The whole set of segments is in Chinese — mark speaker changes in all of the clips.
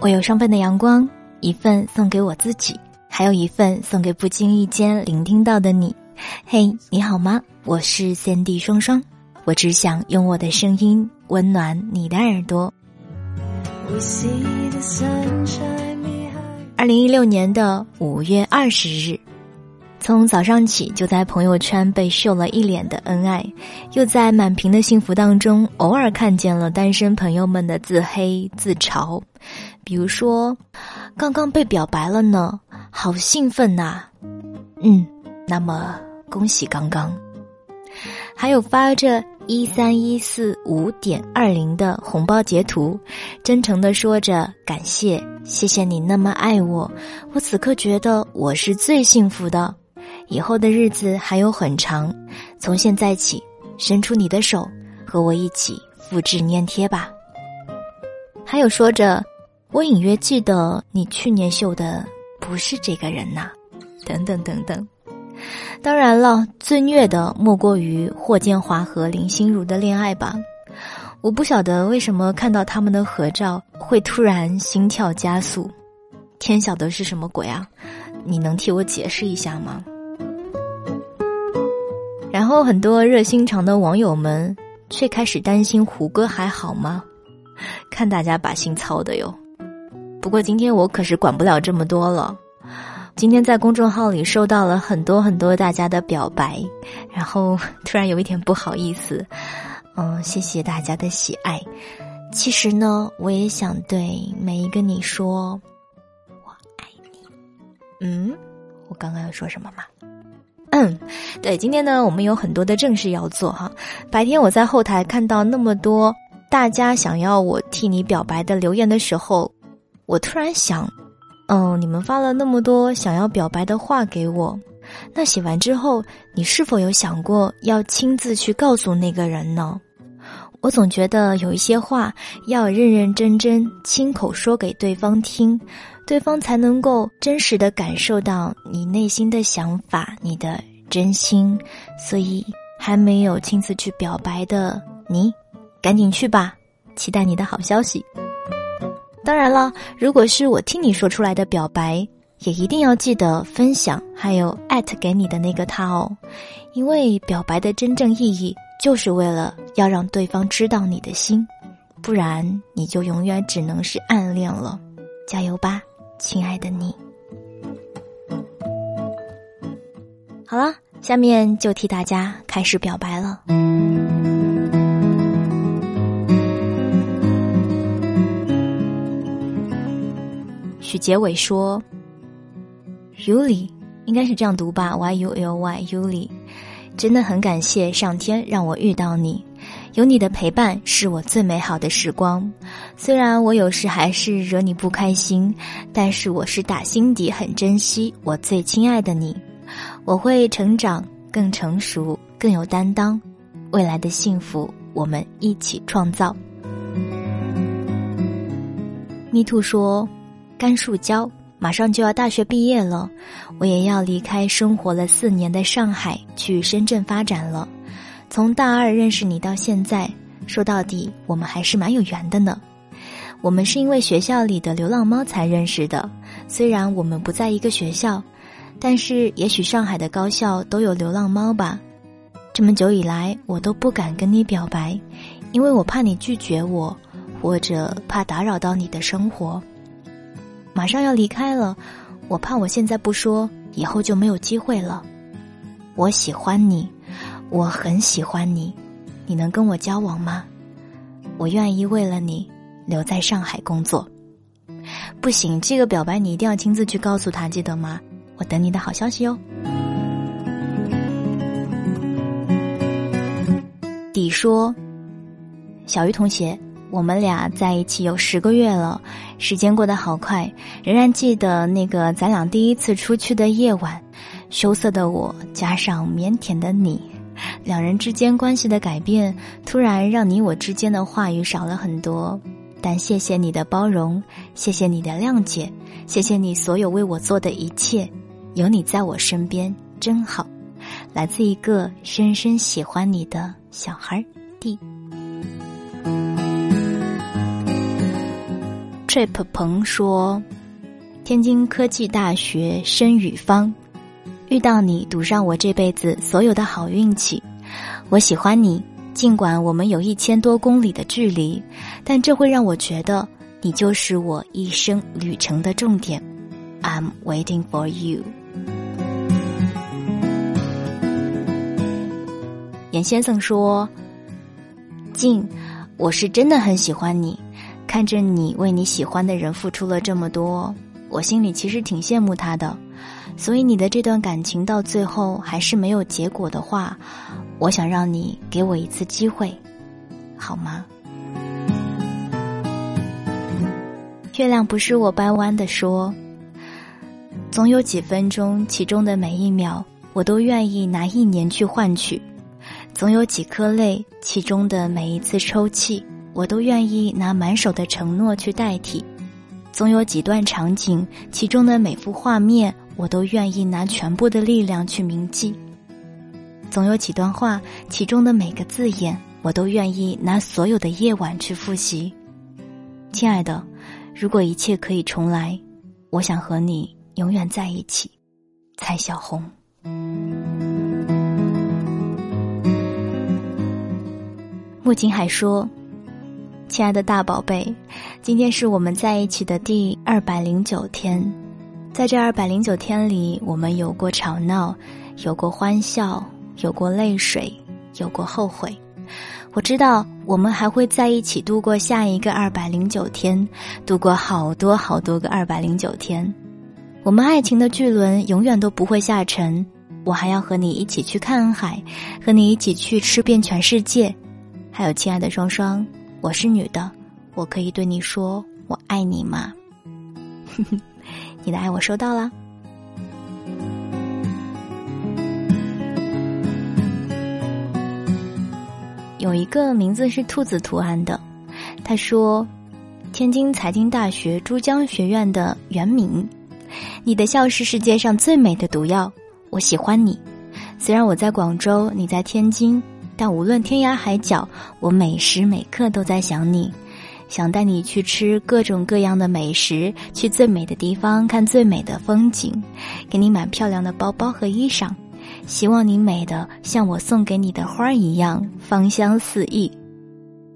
Speaker 1: 我有双份的阳光，一份送给我自己，还有一份送给不经意间聆听到的你。嘿，你好吗？我是三 D 双双，我只想用我的声音温暖你的耳朵。二零一六年的五月二十日。从早上起就在朋友圈被秀了一脸的恩爱，又在满屏的幸福当中偶尔看见了单身朋友们的自黑自嘲，比如说，刚刚被表白了呢，好兴奋呐！嗯，那么恭喜刚刚。还有发着一三一四五点二零的红包截图，真诚的说着感谢，谢谢你那么爱我，我此刻觉得我是最幸福的。以后的日子还有很长，从现在起，伸出你的手，和我一起复制粘贴吧。还有说着，我隐约记得你去年秀的不是这个人呐，等等等等。当然了，最虐的莫过于霍建华和林心如的恋爱吧。我不晓得为什么看到他们的合照会突然心跳加速，天晓得是什么鬼啊？你能替我解释一下吗？然后很多热心肠的网友们却开始担心胡歌还好吗？看大家把心操的哟。不过今天我可是管不了这么多了。今天在公众号里收到了很多很多大家的表白，然后 突然有一点不好意思。嗯，谢谢大家的喜爱。其实呢，我也想对每一个你说，我爱你。嗯，我刚刚要说什么吗？嗯，对，今天呢，我们有很多的正事要做哈。白天我在后台看到那么多大家想要我替你表白的留言的时候，我突然想，嗯，你们发了那么多想要表白的话给我，那写完之后，你是否有想过要亲自去告诉那个人呢？我总觉得有一些话要认认真真亲口说给对方听。对方才能够真实的感受到你内心的想法，你的真心。所以还没有亲自去表白的你，赶紧去吧，期待你的好消息。当然了，如果是我听你说出来的表白，也一定要记得分享，还有艾特给你的那个他哦，因为表白的真正意义就是为了要让对方知道你的心，不然你就永远只能是暗恋了。加油吧！亲爱的你，好了，下面就替大家开始表白了。去结尾说：“Yuli，应该是这样读吧？Y U L Y，Yuli，真的很感谢上天让我遇到你。”有你的陪伴是我最美好的时光，虽然我有时还是惹你不开心，但是我是打心底很珍惜我最亲爱的你。我会成长，更成熟，更有担当，未来的幸福我们一起创造。Me too 说，甘树娇马上就要大学毕业了，我也要离开生活了四年的上海，去深圳发展了。从大二认识你到现在，说到底，我们还是蛮有缘的呢。我们是因为学校里的流浪猫才认识的，虽然我们不在一个学校，但是也许上海的高校都有流浪猫吧。这么久以来，我都不敢跟你表白，因为我怕你拒绝我，或者怕打扰到你的生活。马上要离开了，我怕我现在不说，以后就没有机会了。我喜欢你。我很喜欢你，你能跟我交往吗？我愿意为了你留在上海工作。不行，这个表白你一定要亲自去告诉他，记得吗？我等你的好消息哟。底说，小鱼同学，我们俩在一起有十个月了，时间过得好快，仍然记得那个咱俩第一次出去的夜晚，羞涩的我加上腼腆的你。两人之间关系的改变，突然让你我之间的话语少了很多。但谢谢你的包容，谢谢你的谅解，谢谢你所有为我做的一切。有你在我身边真好。来自一个深深喜欢你的小孩 D。Trip 鹏说：“天津科技大学申宇芳，遇到你赌上我这辈子所有的好运气。我喜欢你，尽管我们有一千多公里的距离，但这会让我觉得你就是我一生旅程的重点。I'm waiting for you。”严先生说：“静，我是真的很喜欢你。看着你为你喜欢的人付出了这么多，我心里其实挺羡慕他的。所以你的这段感情到最后还是没有结果的话，我想让你给我一次机会，好吗？”月亮不是我掰弯的说：“总有几分钟，其中的每一秒，我都愿意拿一年去换取。”总有几颗泪，其中的每一次抽泣，我都愿意拿满手的承诺去代替；总有几段场景，其中的每幅画面，我都愿意拿全部的力量去铭记；总有几段话，其中的每个字眼，我都愿意拿所有的夜晚去复习。亲爱的，如果一切可以重来，我想和你永远在一起。蔡小红。穆景海说：“亲爱的大宝贝，今天是我们在一起的第二百零九天，在这二百零九天里，我们有过吵闹，有过欢笑，有过泪水，有过后悔。我知道我们还会在一起度过下一个二百零九天，度过好多好多个二百零九天。我们爱情的巨轮永远都不会下沉，我还要和你一起去看海，和你一起去吃遍全世界。”还有，亲爱的双双，我是女的，我可以对你说我爱你吗？你的爱我收到了。有一个名字是兔子图案的，他说：“天津财经大学珠江学院的袁敏，你的笑是世界上最美的毒药，我喜欢你。虽然我在广州，你在天津。”但无论天涯海角，我每时每刻都在想你，想带你去吃各种各样的美食，去最美的地方看最美的风景，给你买漂亮的包包和衣裳，希望你美的像我送给你的花一样芳香四溢。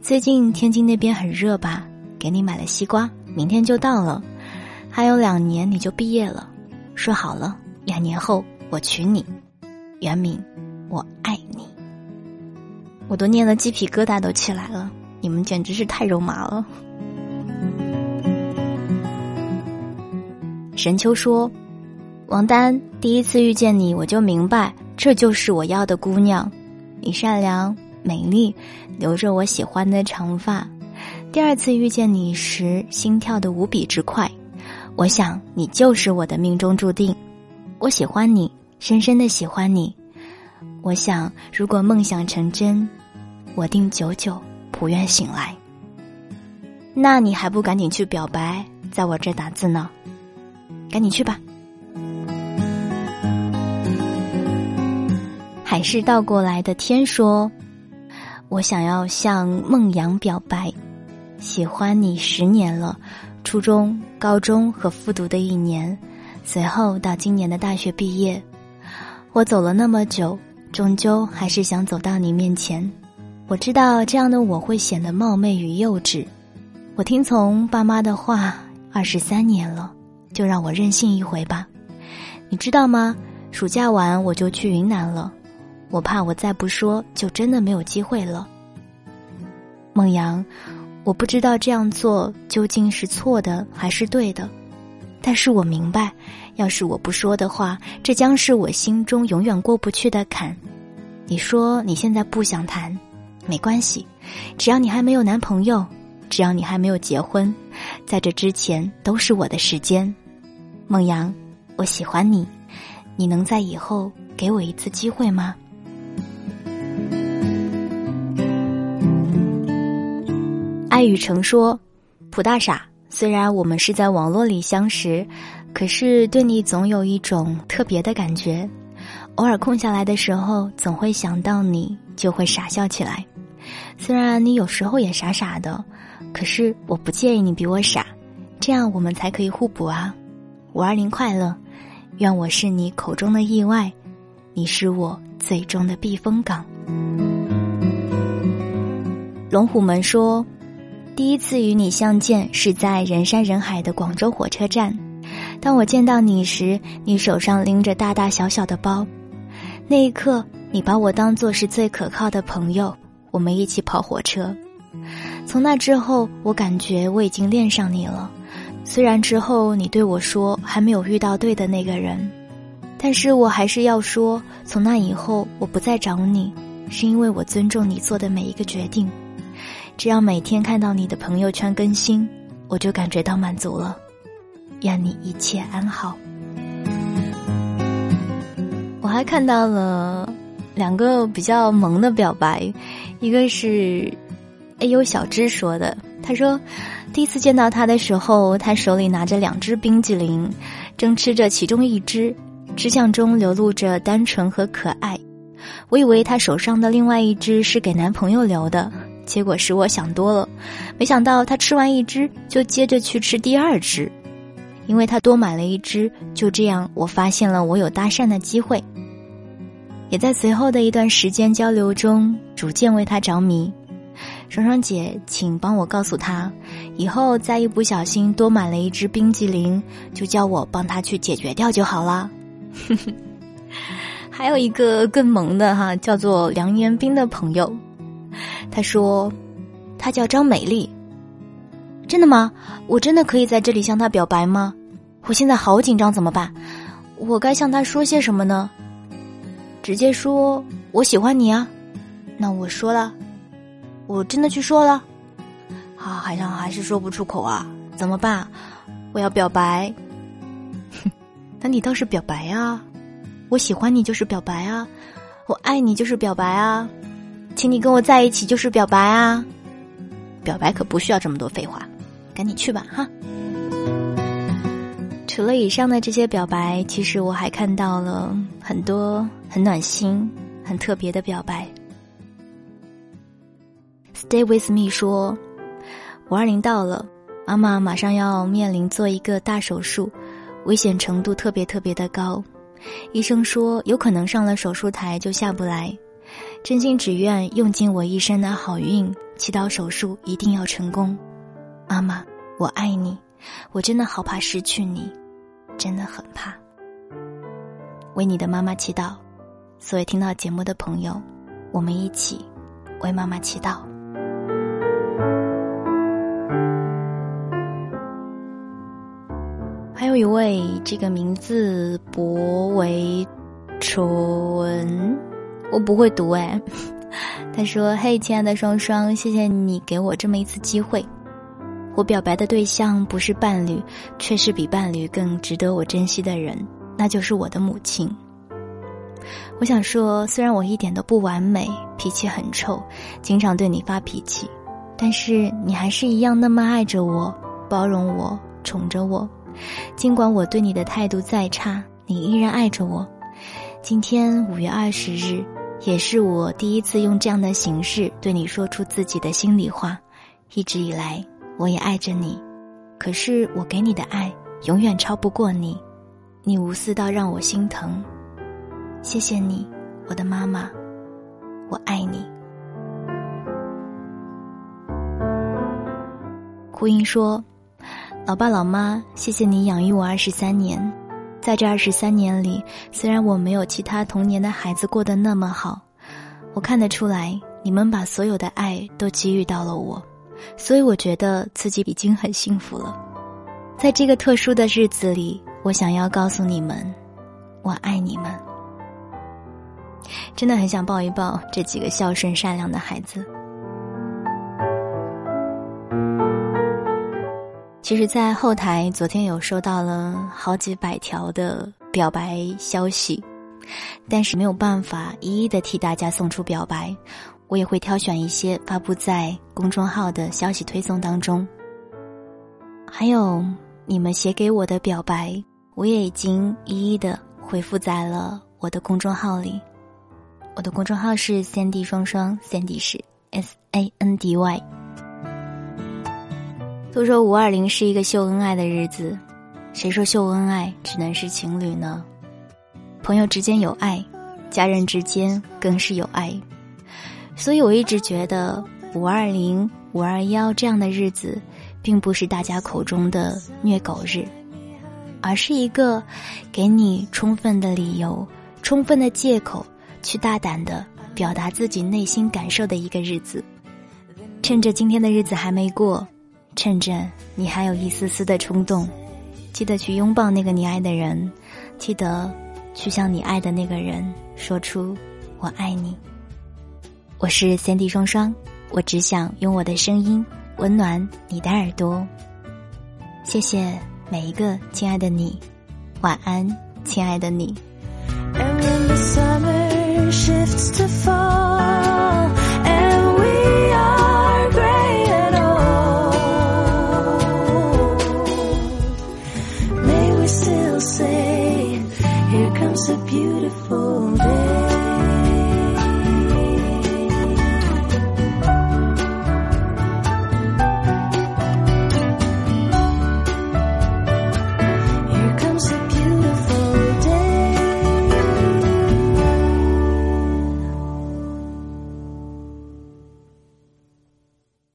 Speaker 1: 最近天津那边很热吧？给你买了西瓜，明天就到了，还有两年你就毕业了，说好了，两年后我娶你，袁敏，我爱。我都念的鸡皮疙瘩都起来了，你们简直是太肉麻了。神秋说：“王丹，第一次遇见你，我就明白，这就是我要的姑娘。你善良、美丽，留着我喜欢的长发。第二次遇见你时，心跳的无比之快。我想，你就是我的命中注定。我喜欢你，深深的喜欢你。”我想，如果梦想成真，我定久久不愿醒来。那你还不赶紧去表白，在我这打字呢？赶紧去吧。海是倒过来的天说：“我想要向孟阳表白，喜欢你十年了，初中、高中和复读的一年，随后到今年的大学毕业，我走了那么久。”终究还是想走到你面前，我知道这样的我会显得冒昧与幼稚。我听从爸妈的话二十三年了，就让我任性一回吧。你知道吗？暑假完我就去云南了，我怕我再不说，就真的没有机会了。孟阳，我不知道这样做究竟是错的还是对的。但是我明白，要是我不说的话，这将是我心中永远过不去的坎。你说你现在不想谈，没关系，只要你还没有男朋友，只要你还没有结婚，在这之前都是我的时间。孟阳，我喜欢你，你能在以后给我一次机会吗？爱与诚说，普大傻。虽然我们是在网络里相识，可是对你总有一种特别的感觉。偶尔空下来的时候，总会想到你，就会傻笑起来。虽然你有时候也傻傻的，可是我不介意你比我傻，这样我们才可以互补啊！五二零快乐，愿我是你口中的意外，你是我最终的避风港。龙虎门说，第一次与你相见是在人山人海的广州火车站。当我见到你时，你手上拎着大大小小的包，那一刻，你把我当做是最可靠的朋友。我们一起跑火车，从那之后，我感觉我已经恋上你了。虽然之后你对我说还没有遇到对的那个人，但是我还是要说，从那以后我不再找你，是因为我尊重你做的每一个决定。只要每天看到你的朋友圈更新，我就感觉到满足了。愿你一切安好。我还看到了两个比较萌的表白，一个是 A U 小芝说的，他说。第一次见到他的时候，他手里拿着两只冰激凌，正吃着其中一只，吃相中流露着单纯和可爱。我以为他手上的另外一只是给男朋友留的，结果是我想多了。没想到他吃完一只就接着去吃第二只，因为他多买了一只。就这样，我发现了我有搭讪的机会，也在随后的一段时间交流中逐渐为他着迷。双双姐，请帮我告诉他，以后再一不小心多买了一支冰激凌，就叫我帮他去解决掉就好了。还有一个更萌的哈，叫做梁延斌的朋友，他说，他叫张美丽。真的吗？我真的可以在这里向他表白吗？我现在好紧张，怎么办？我该向他说些什么呢？直接说我喜欢你啊？那我说了。我真的去说了，啊，好像还是说不出口啊，怎么办？我要表白，哼 那你倒是表白啊！我喜欢你就是表白啊，我爱你就是表白啊，请你跟我在一起就是表白啊！表白可不需要这么多废话，赶紧去吧哈！除了以上的这些表白，其实我还看到了很多很暖心、很特别的表白。Stay with me 说，五二零到了，妈妈马上要面临做一个大手术，危险程度特别特别的高，医生说有可能上了手术台就下不来，真心只愿用尽我一生的好运，祈祷手术一定要成功。妈妈，我爱你，我真的好怕失去你，真的很怕。为你的妈妈祈祷，所有听到节目的朋友，我们一起为妈妈祈祷。还有一位，这个名字博为纯，我不会读哎。他说：“嘿，亲爱的双双，谢谢你给我这么一次机会。我表白的对象不是伴侣，却是比伴侣更值得我珍惜的人，那就是我的母亲。我想说，虽然我一点都不完美，脾气很臭，经常对你发脾气，但是你还是一样那么爱着我，包容我，宠着我。”尽管我对你的态度再差，你依然爱着我。今天五月二十日，也是我第一次用这样的形式对你说出自己的心里话。一直以来，我也爱着你，可是我给你的爱永远超不过你，你无私到让我心疼。谢谢你，我的妈妈，我爱你。胡英说。老爸老妈，谢谢你养育我二十三年，在这二十三年里，虽然我没有其他童年的孩子过得那么好，我看得出来，你们把所有的爱都给予到了我，所以我觉得自己已经很幸福了。在这个特殊的日子里，我想要告诉你们，我爱你们。真的很想抱一抱这几个孝顺善良的孩子。其实，在后台昨天有收到了好几百条的表白消息，但是没有办法一一的替大家送出表白，我也会挑选一些发布在公众号的消息推送当中。还有你们写给我的表白，我也已经一一的回复在了我的公众号里。我的公众号是三 D 双双，三 D 是 S A N D Y。都说五二零是一个秀恩爱的日子，谁说秀恩爱只能是情侣呢？朋友之间有爱，家人之间更是有爱。所以我一直觉得五二零、五二幺这样的日子，并不是大家口中的虐狗日，而是一个给你充分的理由、充分的借口，去大胆的表达自己内心感受的一个日子。趁着今天的日子还没过。趁着你还有一丝丝的冲动，记得去拥抱那个你爱的人，记得去向你爱的那个人说出“我爱你”。我是三 D 双双，我只想用我的声音温暖你的耳朵。谢谢每一个亲爱的你，晚安，亲爱的你。
Speaker 2: And when the summer shifts to fall